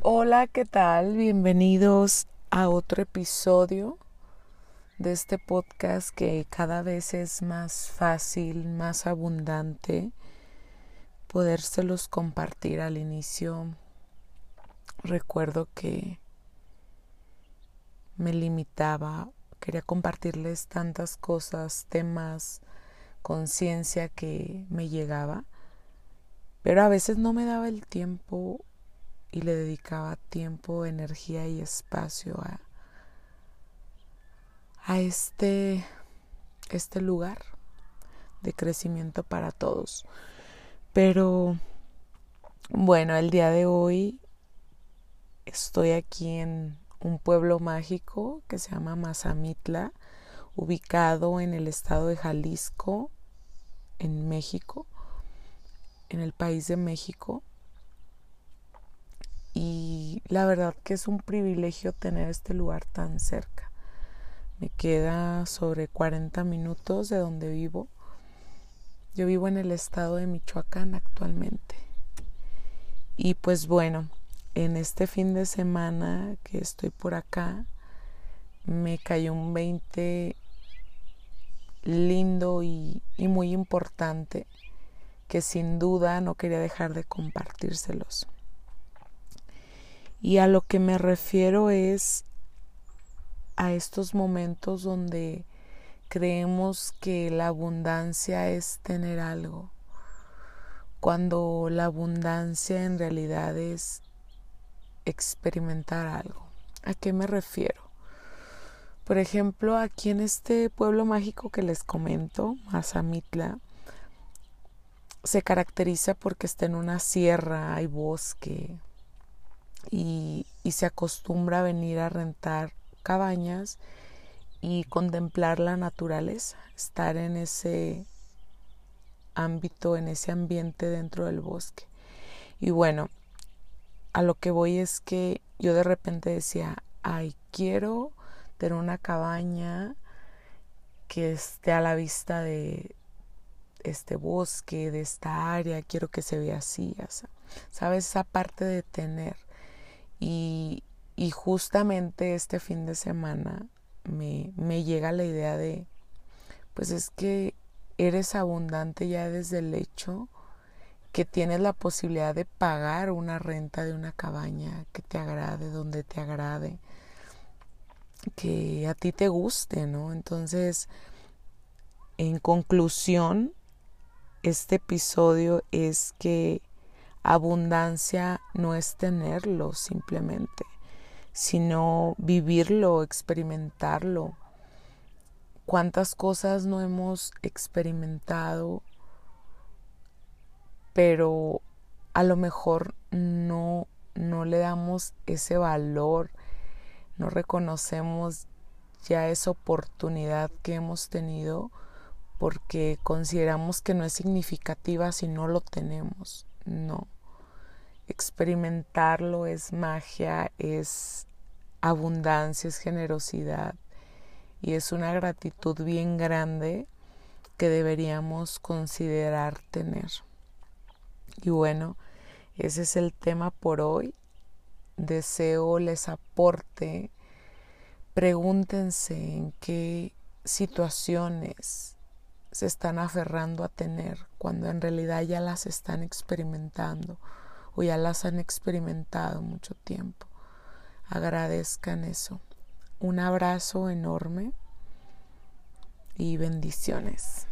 Hola, ¿qué tal? Bienvenidos a otro episodio de este podcast que cada vez es más fácil, más abundante podérselos compartir al inicio. Recuerdo que me limitaba, quería compartirles tantas cosas, temas, conciencia que me llegaba, pero a veces no me daba el tiempo y le dedicaba tiempo, energía y espacio a, a este, este lugar de crecimiento para todos. Pero bueno, el día de hoy estoy aquí en un pueblo mágico que se llama Mazamitla, ubicado en el estado de Jalisco, en México, en el país de México la verdad que es un privilegio tener este lugar tan cerca. Me queda sobre 40 minutos de donde vivo. Yo vivo en el estado de Michoacán actualmente. Y pues bueno, en este fin de semana que estoy por acá, me cayó un 20 lindo y, y muy importante que sin duda no quería dejar de compartírselos. Y a lo que me refiero es a estos momentos donde creemos que la abundancia es tener algo, cuando la abundancia en realidad es experimentar algo. ¿A qué me refiero? Por ejemplo, aquí en este pueblo mágico que les comento, Mazamitla, se caracteriza porque está en una sierra, hay bosque, y, se acostumbra a venir a rentar cabañas y contemplar la naturaleza, estar en ese ámbito, en ese ambiente dentro del bosque. Y bueno, a lo que voy es que yo de repente decía, ay, quiero tener una cabaña que esté a la vista de este bosque, de esta área, quiero que se vea así, ¿sabes? Esa parte de tener. Y, y justamente este fin de semana me, me llega la idea de, pues es que eres abundante ya desde el hecho que tienes la posibilidad de pagar una renta de una cabaña que te agrade, donde te agrade, que a ti te guste, ¿no? Entonces, en conclusión, este episodio es que Abundancia no es tenerlo simplemente, sino vivirlo, experimentarlo. ¿Cuántas cosas no hemos experimentado, pero a lo mejor no, no le damos ese valor, no reconocemos ya esa oportunidad que hemos tenido porque consideramos que no es significativa si no lo tenemos. No. Experimentarlo es magia, es abundancia, es generosidad y es una gratitud bien grande que deberíamos considerar tener. Y bueno, ese es el tema por hoy. Deseo les aporte. Pregúntense en qué situaciones se están aferrando a tener cuando en realidad ya las están experimentando o ya las han experimentado mucho tiempo. Agradezcan eso. Un abrazo enorme y bendiciones.